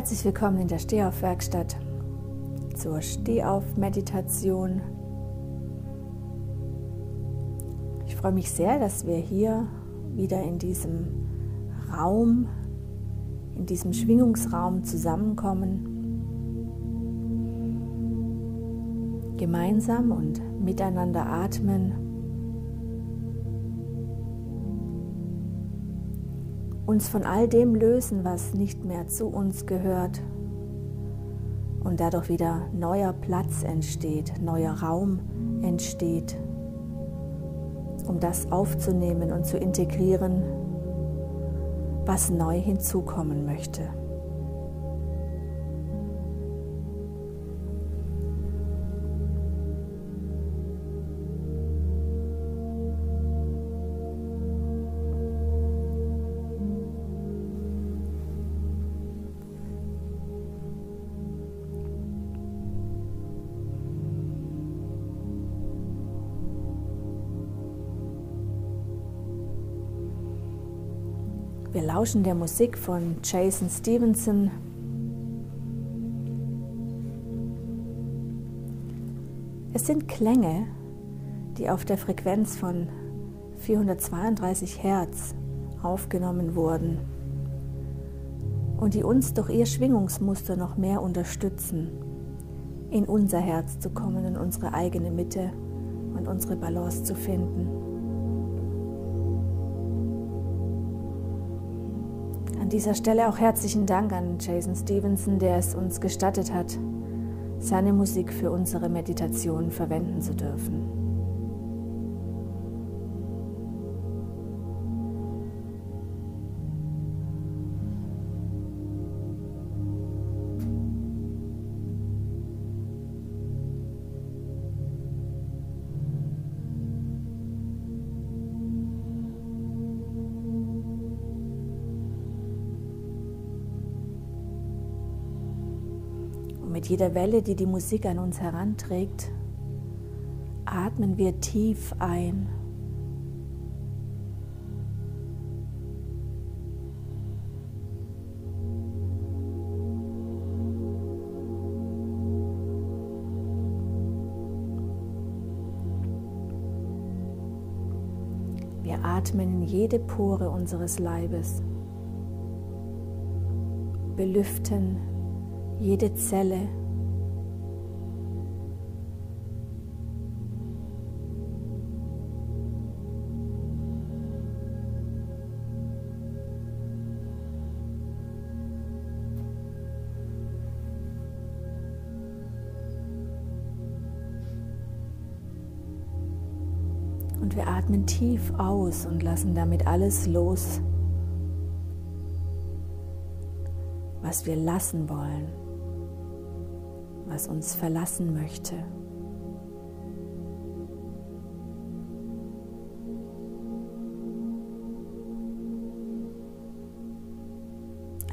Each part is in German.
Herzlich willkommen in der Stehauf-Werkstatt zur Stehauf-Meditation. Ich freue mich sehr, dass wir hier wieder in diesem Raum, in diesem Schwingungsraum zusammenkommen. Gemeinsam und miteinander atmen. Uns von all dem lösen, was nicht mehr zu uns gehört. Und dadurch wieder neuer Platz entsteht, neuer Raum entsteht, um das aufzunehmen und zu integrieren, was neu hinzukommen möchte. Lauschen der Musik von Jason Stevenson. Es sind Klänge, die auf der Frequenz von 432 Hertz aufgenommen wurden und die uns durch ihr Schwingungsmuster noch mehr unterstützen, in unser Herz zu kommen, in unsere eigene Mitte und unsere Balance zu finden. Dieser Stelle auch herzlichen Dank an Jason Stevenson, der es uns gestattet hat, seine Musik für unsere Meditation verwenden zu dürfen. Jeder Welle, die die Musik an uns heranträgt, atmen wir tief ein. Wir atmen in jede Pore unseres Leibes, belüften jede Zelle. Atmen tief aus und lassen damit alles los, was wir lassen wollen was uns verlassen möchte.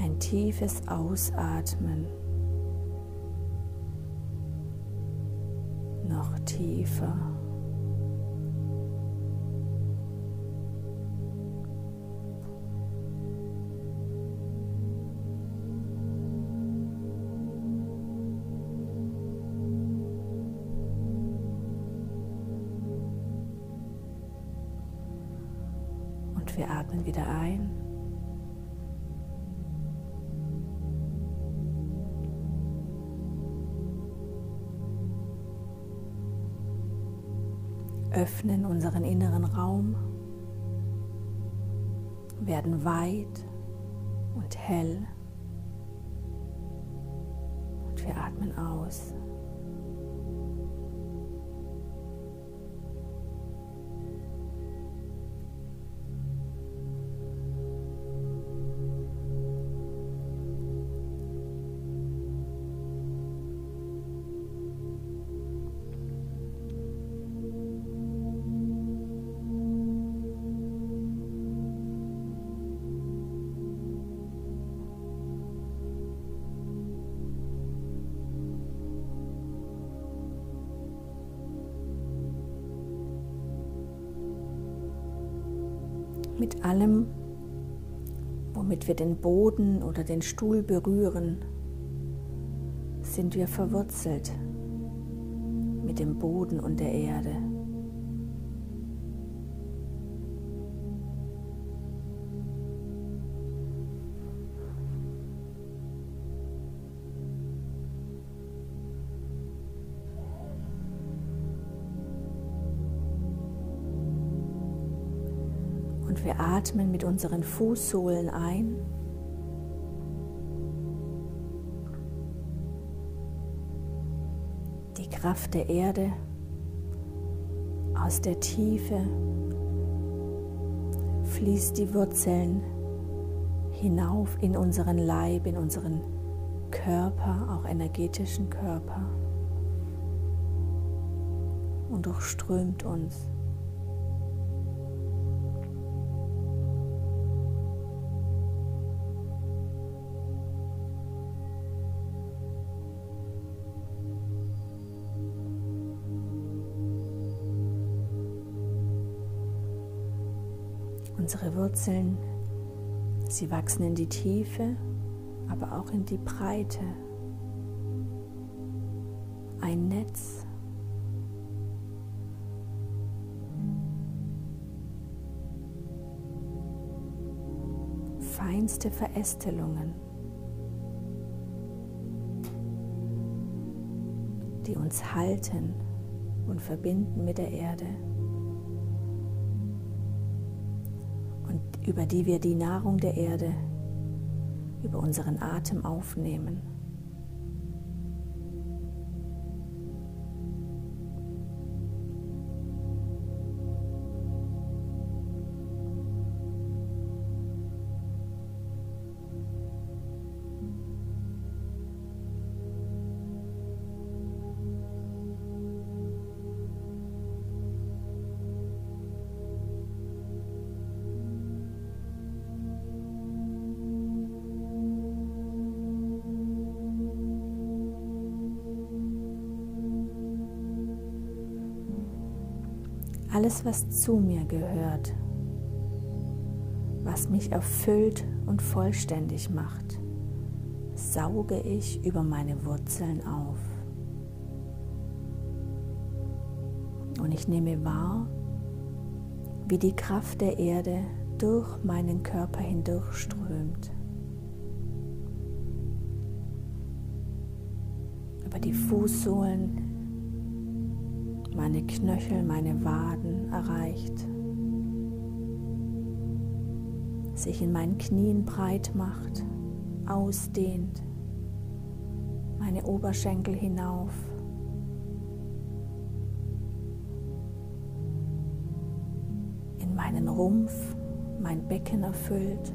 Ein tiefes Ausatmen. Noch tiefer. Wir atmen wieder ein. Öffnen unseren inneren Raum, werden weit und hell und wir atmen aus. Den Boden oder den Stuhl berühren, sind wir verwurzelt mit dem Boden und der Erde. Atmen mit unseren Fußsohlen ein. Die Kraft der Erde aus der Tiefe fließt die Wurzeln hinauf in unseren Leib, in unseren Körper, auch energetischen Körper und durchströmt uns. Wurzeln, sie wachsen in die Tiefe, aber auch in die Breite. Ein Netz. Feinste Verästelungen, die uns halten und verbinden mit der Erde. Über die wir die Nahrung der Erde über unseren Atem aufnehmen. Alles, was zu mir gehört, was mich erfüllt und vollständig macht, sauge ich über meine Wurzeln auf. Und ich nehme wahr, wie die Kraft der Erde durch meinen Körper hindurchströmt. Über die Fußsohlen meine Knöchel, meine Waden erreicht, sich in meinen Knien breit macht, ausdehnt, meine Oberschenkel hinauf. in meinen Rumpf, mein Becken erfüllt.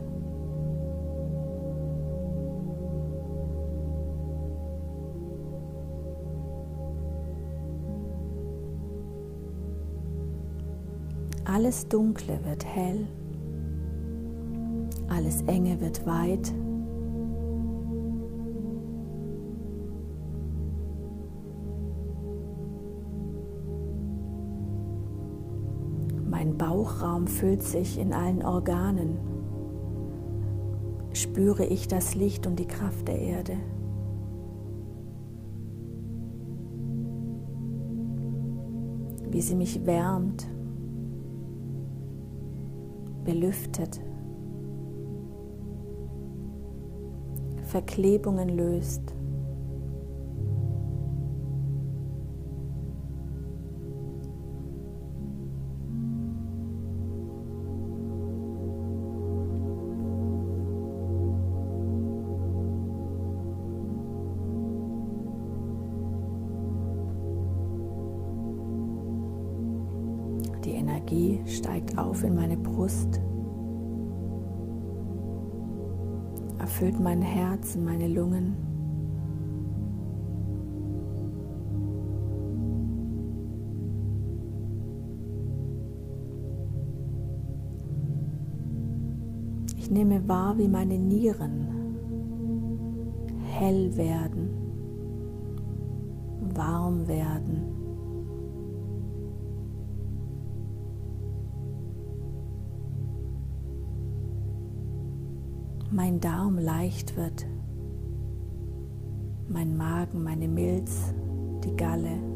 Alles Dunkle wird hell, alles Enge wird weit. Mein Bauchraum füllt sich in allen Organen. Spüre ich das Licht und die Kraft der Erde. Wie sie mich wärmt belüftet, Verklebungen löst. Wie meine Nieren hell werden, warm werden. mein Darm leicht wird, mein Magen, meine Milz, die Galle.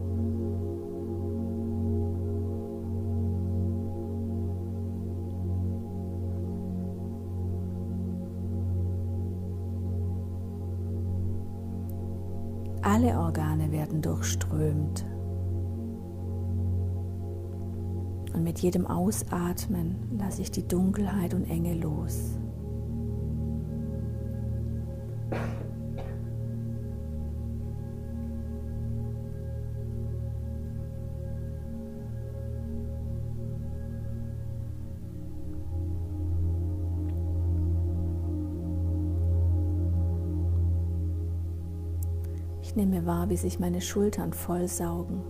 Alle Organe werden durchströmt. Und mit jedem Ausatmen lasse ich die Dunkelheit und Enge los. Ich nehme wahr, wie sich meine Schultern vollsaugen.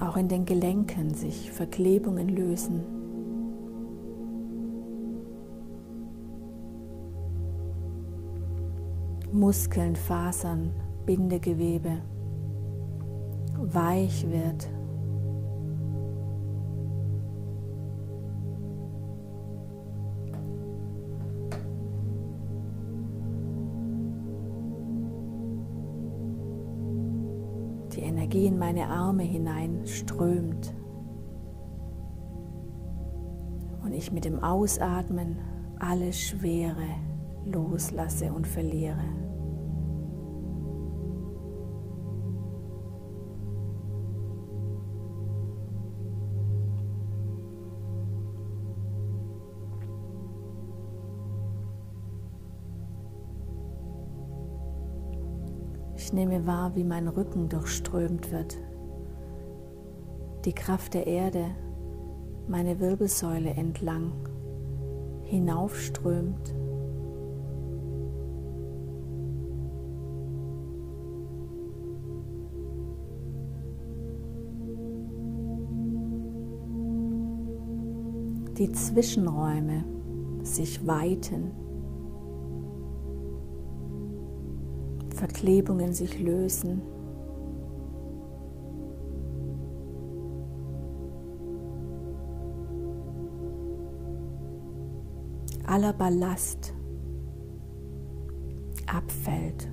Auch in den Gelenken sich Verklebungen lösen. Muskeln, Fasern, Bindegewebe weich wird. Meine Arme hinein strömt und ich mit dem Ausatmen alle Schwere loslasse und verliere. Ich nehme wahr, wie mein Rücken durchströmt wird. Die Kraft der Erde meine Wirbelsäule entlang hinaufströmt. Die Zwischenräume sich weiten. Verklebungen sich lösen. Aller Ballast abfällt.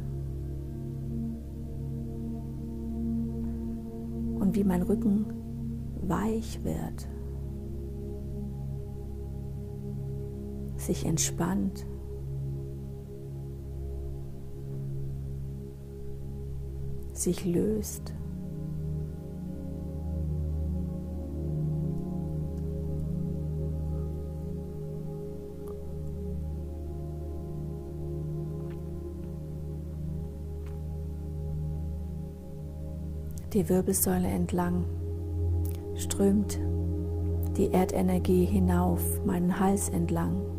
Und wie mein Rücken weich wird, sich entspannt. Sich löst. Die Wirbelsäule entlang strömt die Erdenergie hinauf, meinen Hals entlang.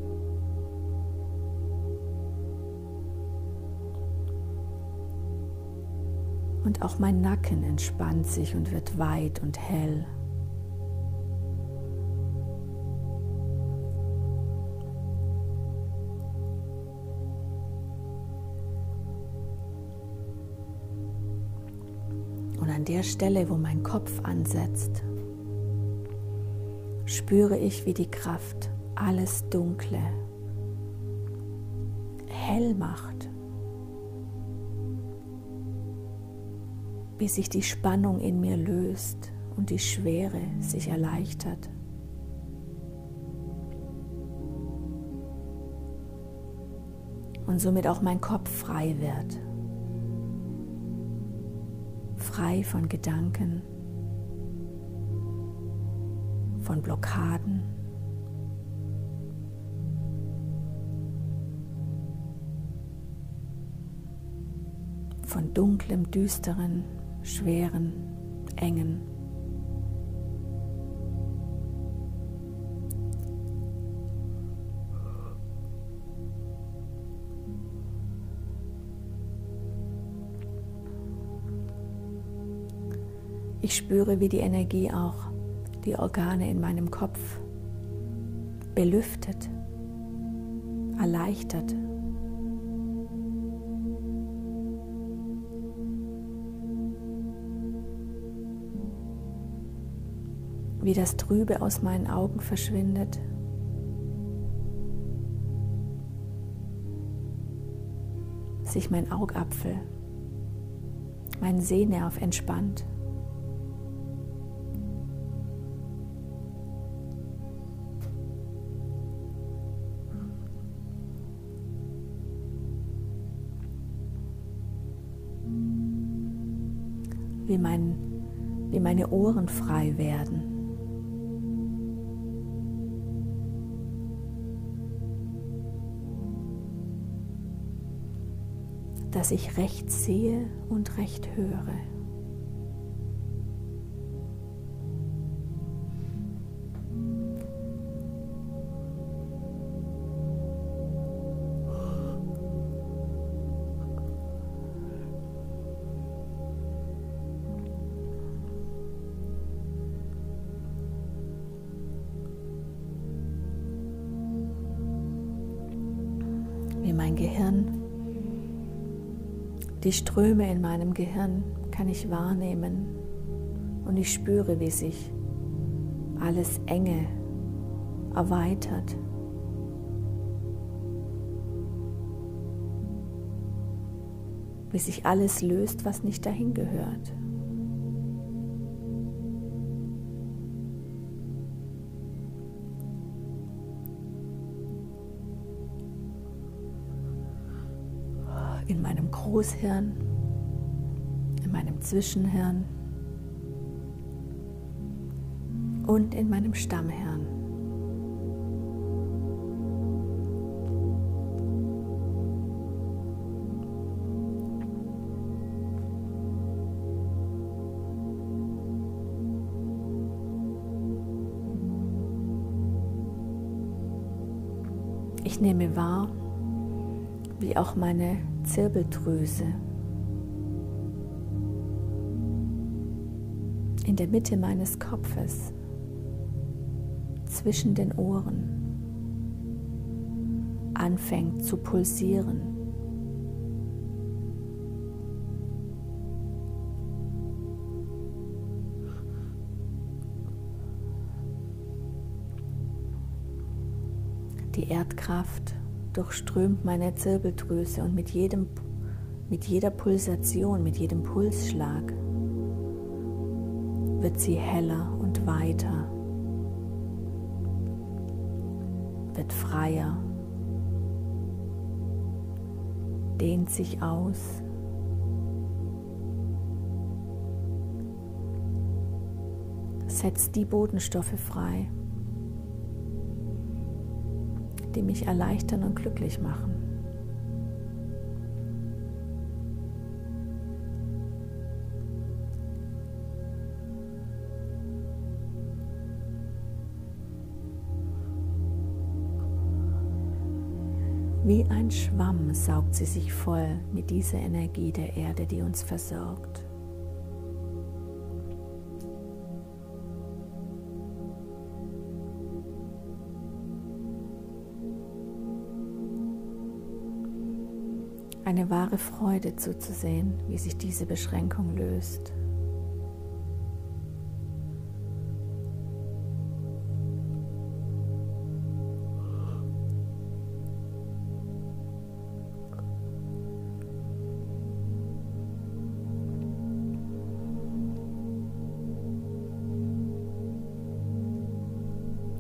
Und auch mein Nacken entspannt sich und wird weit und hell. Und an der Stelle, wo mein Kopf ansetzt, spüre ich, wie die Kraft alles Dunkle hell macht. Bis sich die Spannung in mir löst und die Schwere sich erleichtert. Und somit auch mein Kopf frei wird. Frei von Gedanken, von Blockaden. von dunklem, düsteren, schweren, engen. Ich spüre, wie die Energie auch die Organe in meinem Kopf belüftet, erleichtert. Wie das Trübe aus meinen Augen verschwindet. Sich mein Augapfel, mein Sehnerv entspannt. Wie, mein, wie meine Ohren frei werden. Dass ich recht sehe und recht höre. Die Ströme in meinem Gehirn kann ich wahrnehmen und ich spüre, wie sich alles enge erweitert. Wie sich alles löst, was nicht dahin gehört. In meinem Großhirn, in meinem Zwischenhirn und in meinem Stammhirn. Ich nehme wahr, wie auch meine Zirbeldrüse. In der Mitte meines Kopfes, zwischen den Ohren, anfängt zu pulsieren. Die Erdkraft durchströmt meine Zirbeldrüse und mit, jedem, mit jeder Pulsation, mit jedem Pulsschlag wird sie heller und weiter, wird freier, dehnt sich aus. Setzt die Bodenstoffe frei, die mich erleichtern und glücklich machen. Wie ein Schwamm saugt sie sich voll mit dieser Energie der Erde, die uns versorgt. Eine wahre Freude zuzusehen, wie sich diese Beschränkung löst.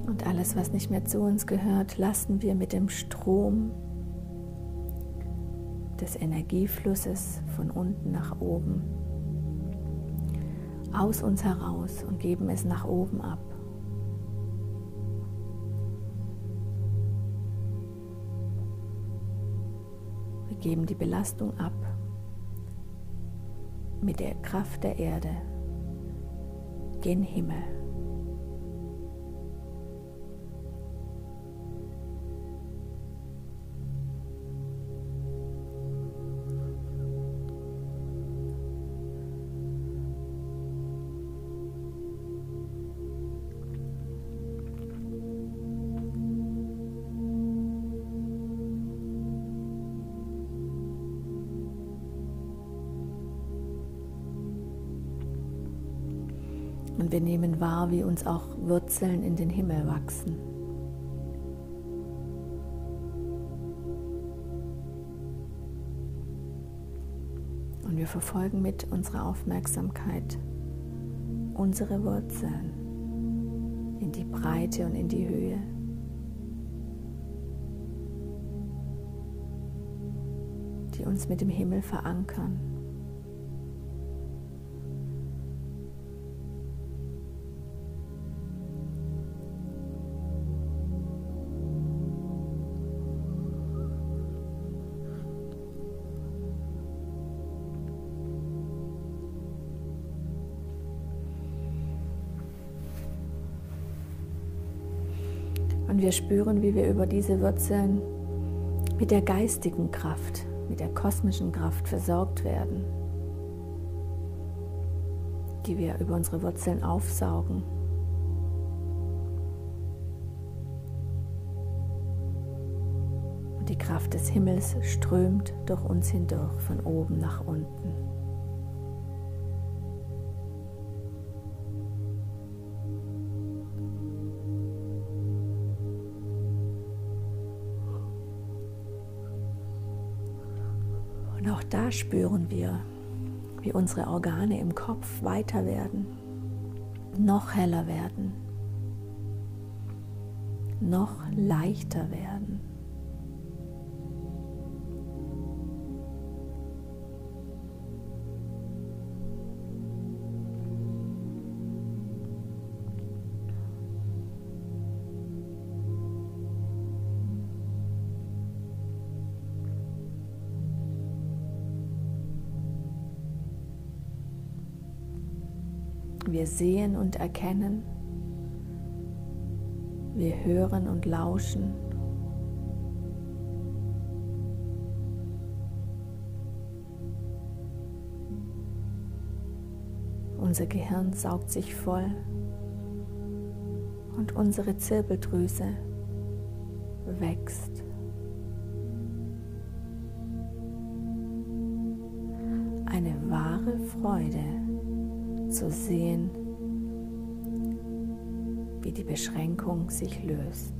Und alles, was nicht mehr zu uns gehört, lassen wir mit dem Strom des Energieflusses von unten nach oben aus uns heraus und geben es nach oben ab. Wir geben die Belastung ab mit der Kraft der Erde gen Himmel. Und wir nehmen wahr, wie uns auch Wurzeln in den Himmel wachsen. Und wir verfolgen mit unserer Aufmerksamkeit unsere Wurzeln in die Breite und in die Höhe. die uns mit dem Himmel verankern. Wir spüren, wie wir über diese Wurzeln mit der geistigen Kraft, mit der kosmischen Kraft versorgt werden, die wir über unsere Wurzeln aufsaugen. Und die Kraft des Himmels strömt durch uns hindurch von oben nach unten. Da spüren wir, wie unsere Organe im Kopf weiter werden, noch heller werden, noch leichter werden. Sehen und erkennen. Wir hören und lauschen. Unser Gehirn saugt sich voll und unsere Zirbeldrüse wächst. Eine wahre Freude zu sehen, wie die Beschränkung sich löst.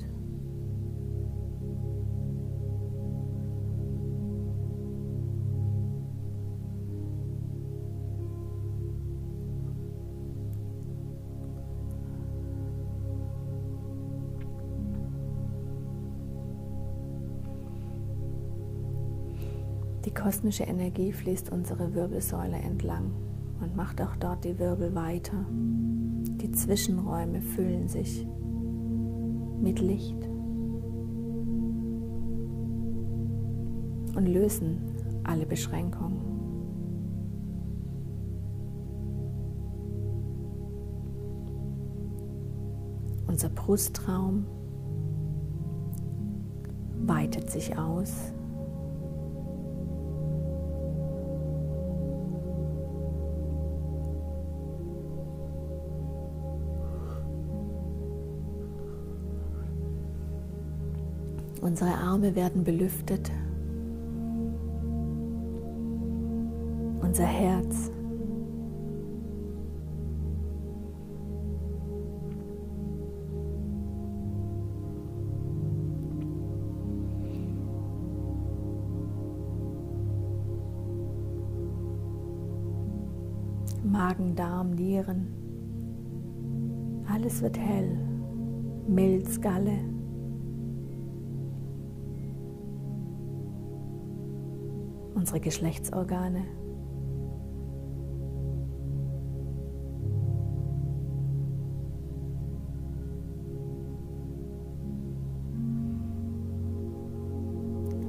Die kosmische Energie fließt unsere Wirbelsäule entlang und macht auch dort die Wirbel weiter. Die Zwischenräume füllen sich mit Licht und lösen alle Beschränkungen. Unser Brustraum weitet sich aus Unsere Arme werden belüftet. Unser Herz. Magen, Darm, Nieren. Alles wird hell. Milz, Galle. Unsere Geschlechtsorgane.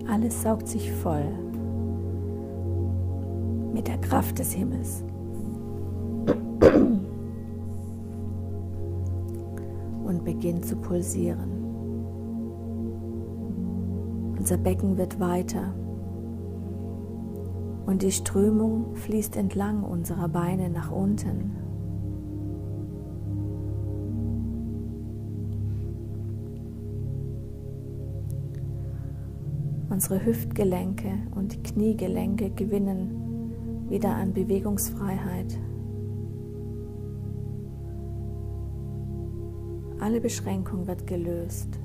Alles saugt sich voll mit der Kraft des Himmels. Und beginnt zu pulsieren. Unser Becken wird weiter und die Strömung fließt entlang unserer Beine nach unten. Unsere Hüftgelenke und Kniegelenke gewinnen wieder an Bewegungsfreiheit. Alle Beschränkung wird gelöst.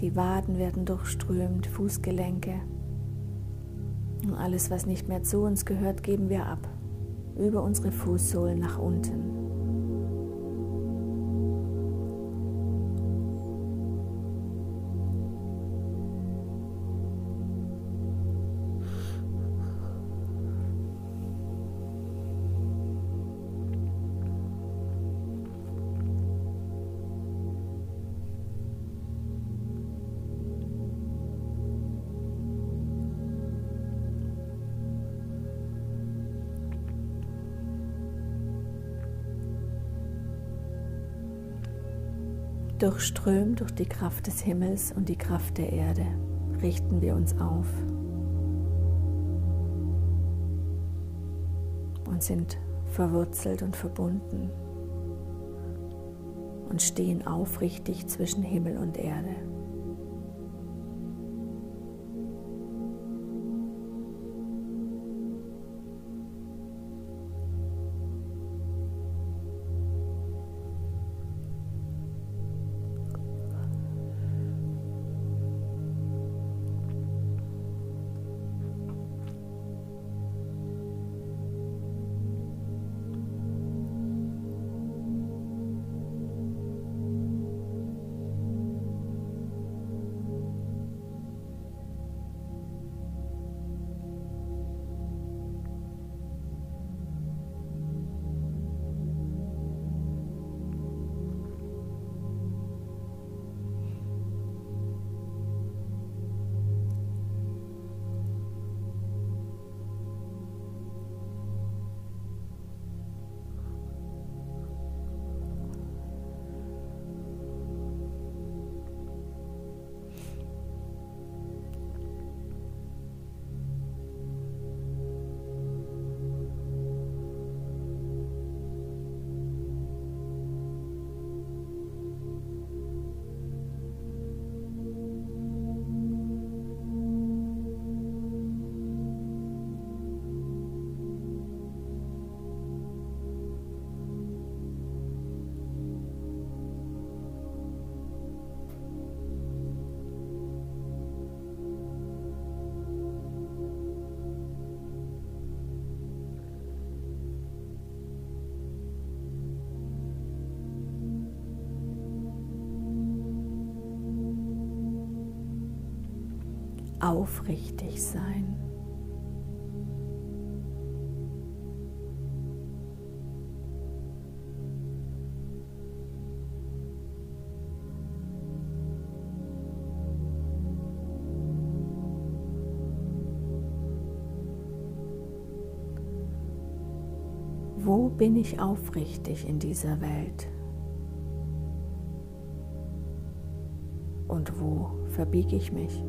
Die Waden werden durchströmt, Fußgelenke. Und alles, was nicht mehr zu uns gehört, geben wir ab. Über unsere Fußsohlen nach unten. Durchströmt durch die Kraft des Himmels und die Kraft der Erde richten wir uns auf und sind verwurzelt und verbunden und stehen aufrichtig zwischen Himmel und Erde. Aufrichtig sein. Wo bin ich aufrichtig in dieser Welt? Und wo verbiege ich mich?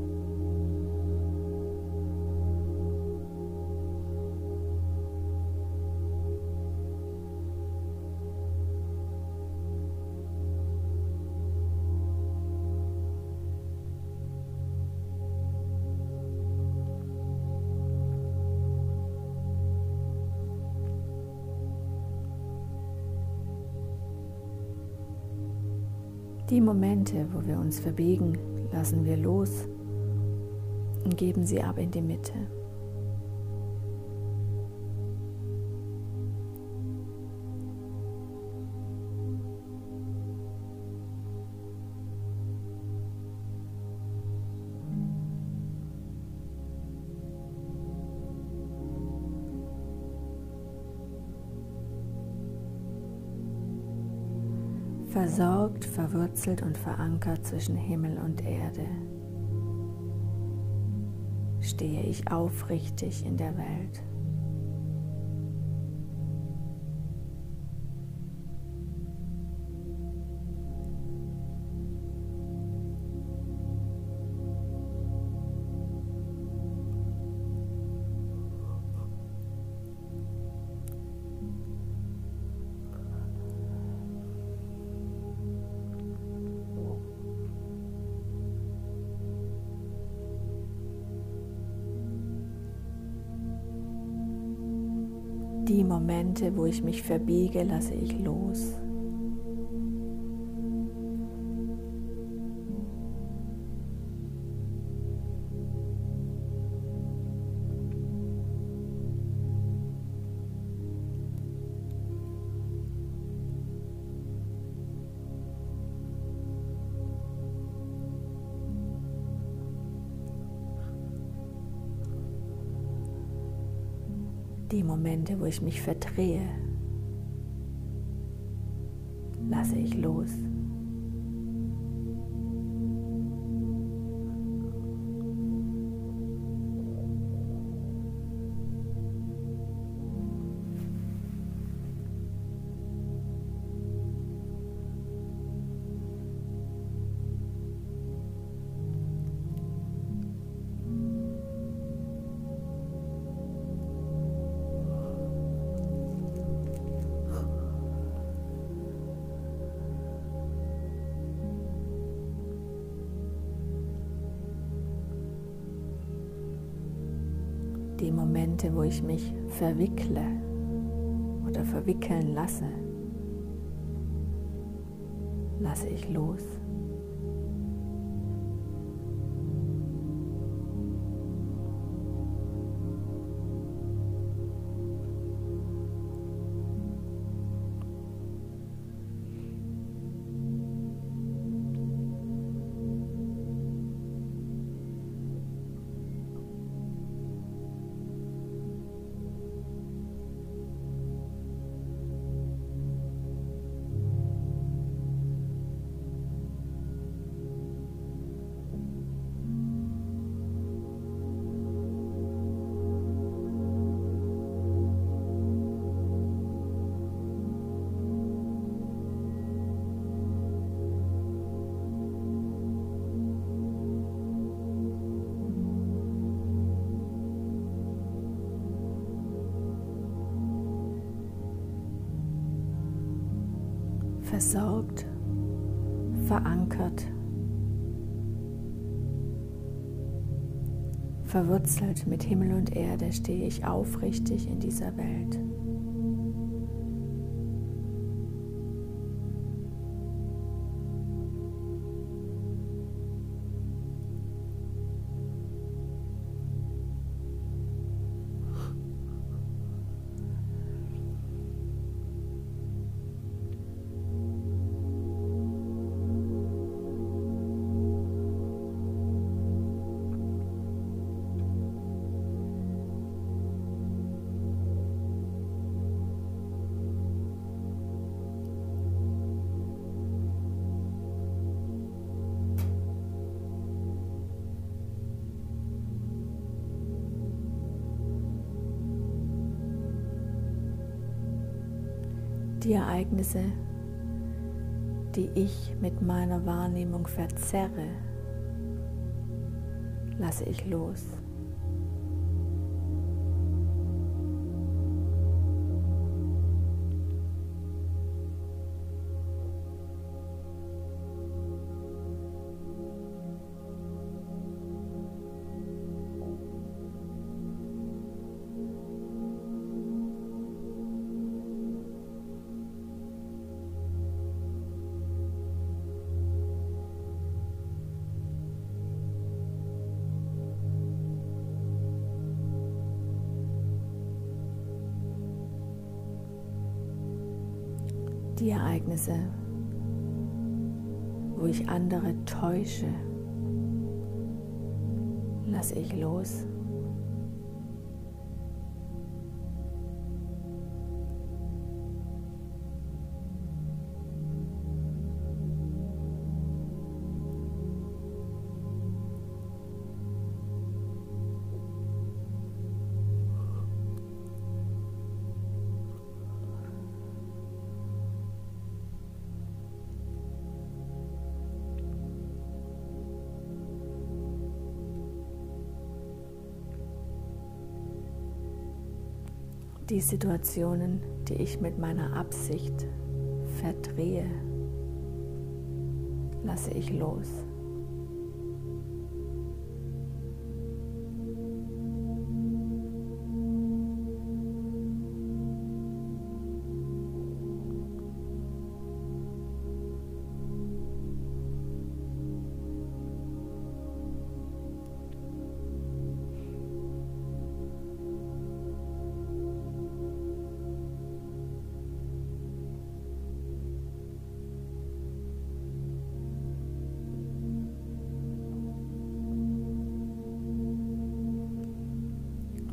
Wir uns verbiegen, lassen wir los und geben sie ab in die Mitte. Versorgt, verwurzelt und verankert zwischen Himmel und Erde. Stehe ich aufrichtig in der Welt. Momente, wo ich mich verbiege, lasse ich los. Ich mich verdrehe, Momente, wo ich mich verwickle oder verwickeln lasse, lasse ich los. Versorgt, verankert, verwurzelt mit Himmel und Erde stehe ich aufrichtig in dieser Welt. Ereignisse, die ich mit meiner Wahrnehmung verzerre, lasse ich los. Die Ereignisse, wo ich andere täusche, lasse ich los. Die Situationen, die ich mit meiner Absicht verdrehe, lasse ich los.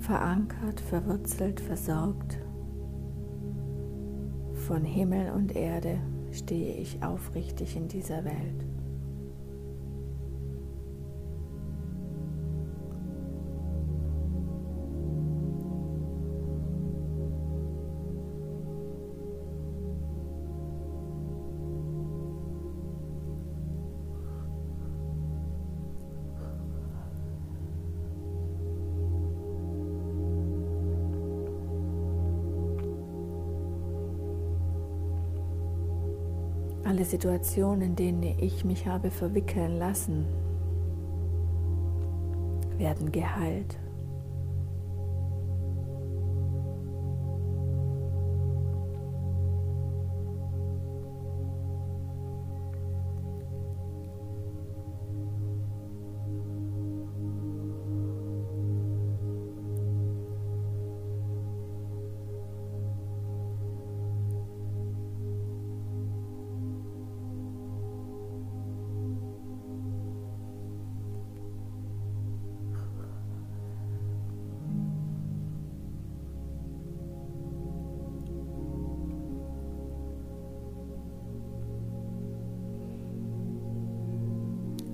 Verankert, verwurzelt, versorgt. Von Himmel und Erde stehe ich aufrichtig in dieser Welt. Situationen, in denen ich mich habe verwickeln lassen, werden geheilt.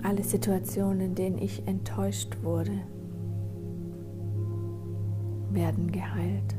Alle Situationen, in denen ich enttäuscht wurde, werden geheilt.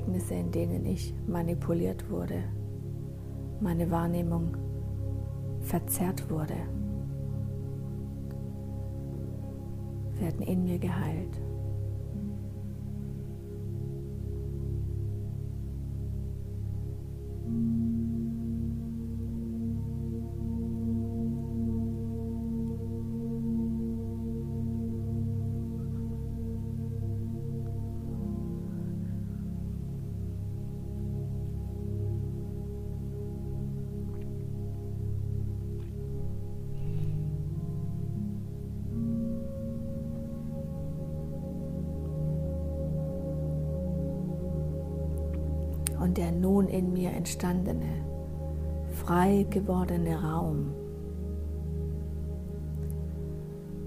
Ereignisse, in denen ich manipuliert wurde, meine Wahrnehmung verzerrt wurde, werden in mir geheilt. Und der nun in mir entstandene, frei gewordene Raum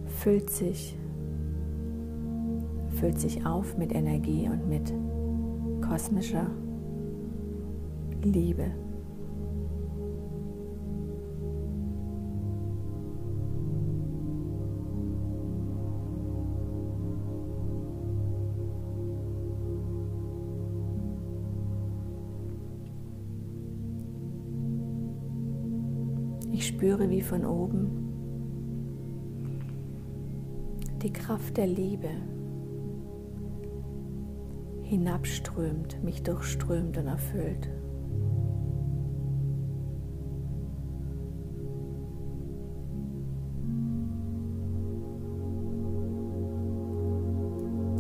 füllt sich, füllt sich auf mit Energie und mit kosmischer Liebe. Wie von oben die Kraft der Liebe hinabströmt, mich durchströmt und erfüllt.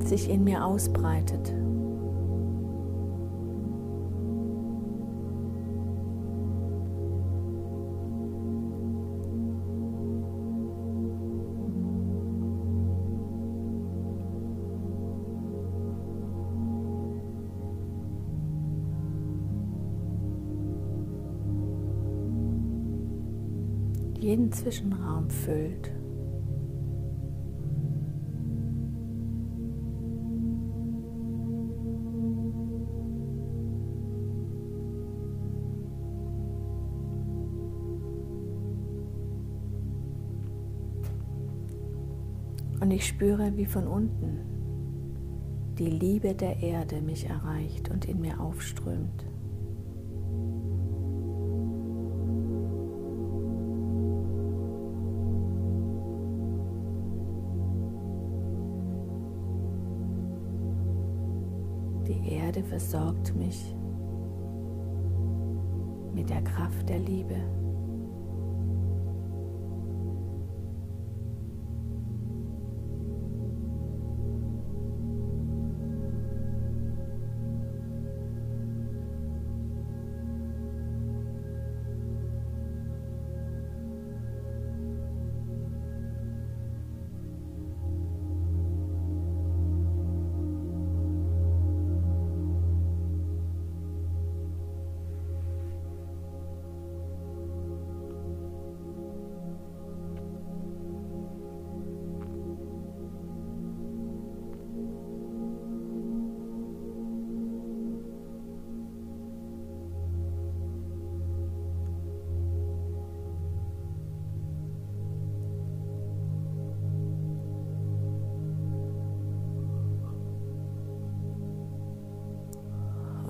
sich in mir ausbreitet. Zwischenraum füllt. Und ich spüre, wie von unten die Liebe der Erde mich erreicht und in mir aufströmt. Versorgt mich mit der Kraft der Liebe.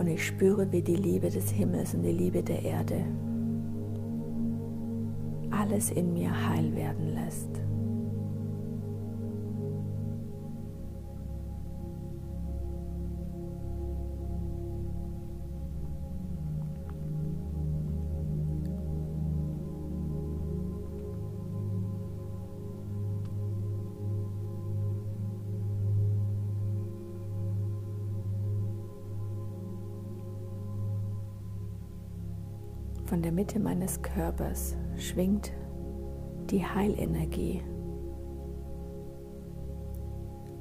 Und ich spüre, wie die Liebe des Himmels und die Liebe der Erde alles in mir heil werden lässt. Mitte meines Körpers schwingt die Heilenergie.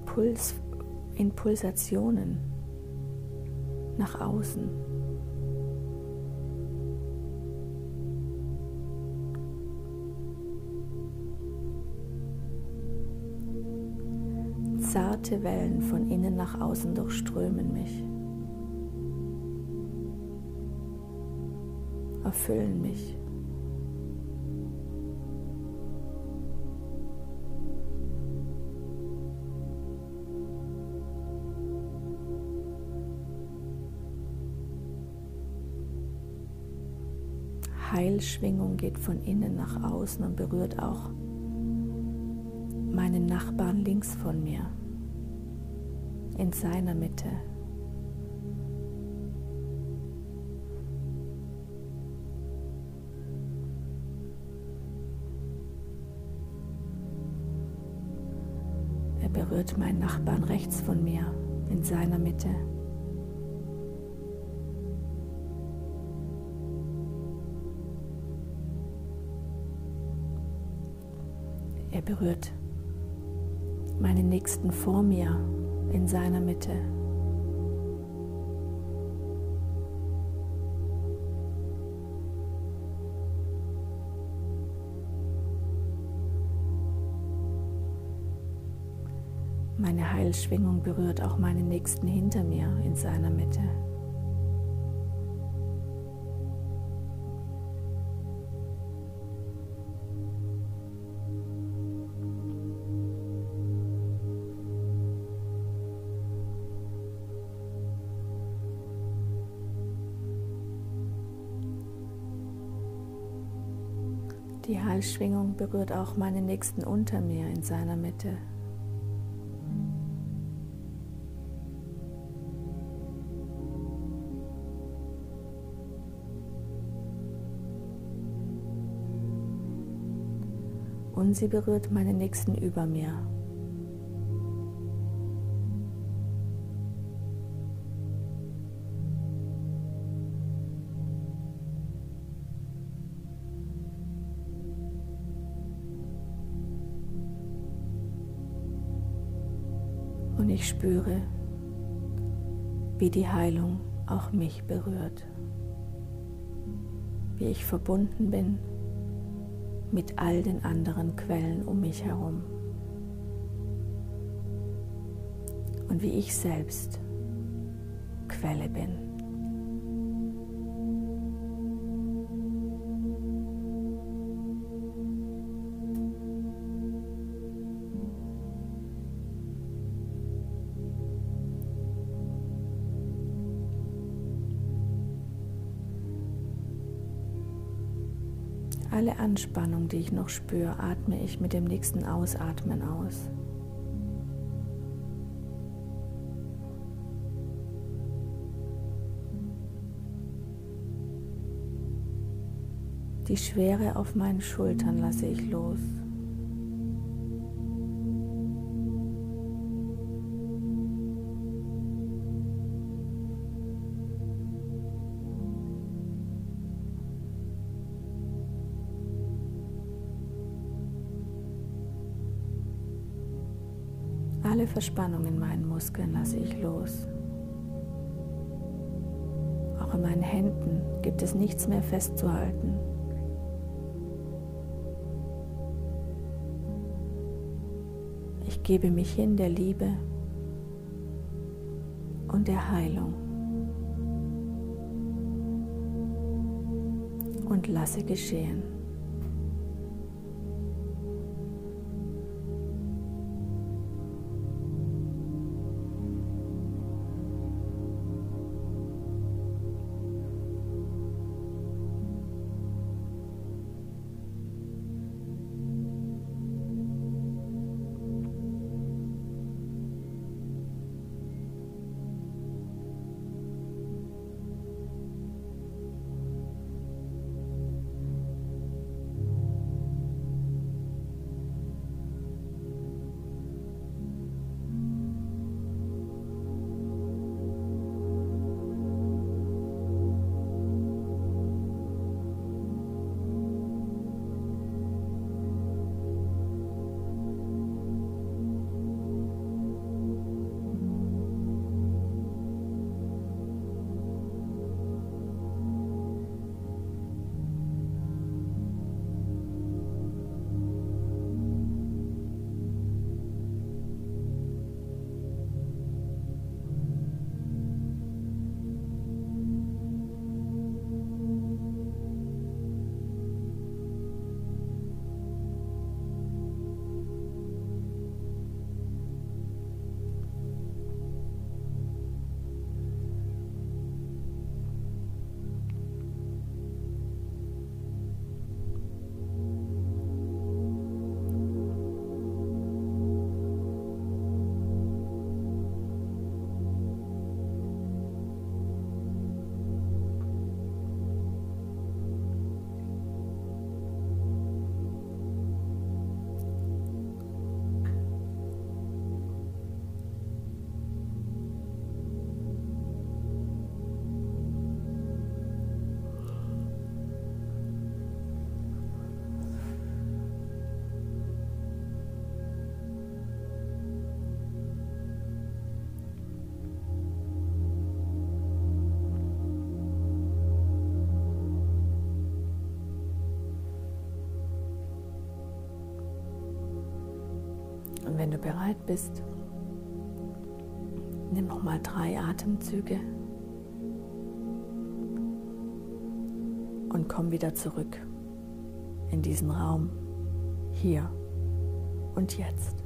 Puls in Pulsationen nach außen. Zarte Wellen von innen nach außen durchströmen mich. Erfüllen mich. Heilschwingung geht von innen nach außen und berührt auch meinen Nachbarn links von mir in seiner Mitte. Berührt meinen Nachbarn rechts von mir in seiner Mitte. Er berührt meinen Nächsten vor mir in seiner Mitte. Meine Heilschwingung berührt auch meinen Nächsten hinter mir in seiner Mitte. Die Heilschwingung berührt auch meinen Nächsten unter mir in seiner Mitte. Und sie berührt meinen Nächsten über mir. Und ich spüre, wie die Heilung auch mich berührt, wie ich verbunden bin mit all den anderen Quellen um mich herum. Und wie ich selbst Quelle bin. emotionale Anspannung, die ich noch spüre, atme ich mit dem nächsten Ausatmen aus. Die Schwere auf meinen Schultern lasse ich los. Alle Verspannung in meinen Muskeln lasse ich los. Auch in meinen Händen gibt es nichts mehr festzuhalten. Ich gebe mich hin der Liebe und der Heilung und lasse geschehen. Und wenn du bereit bist, nimm noch mal drei Atemzüge und komm wieder zurück in diesen Raum, hier und jetzt.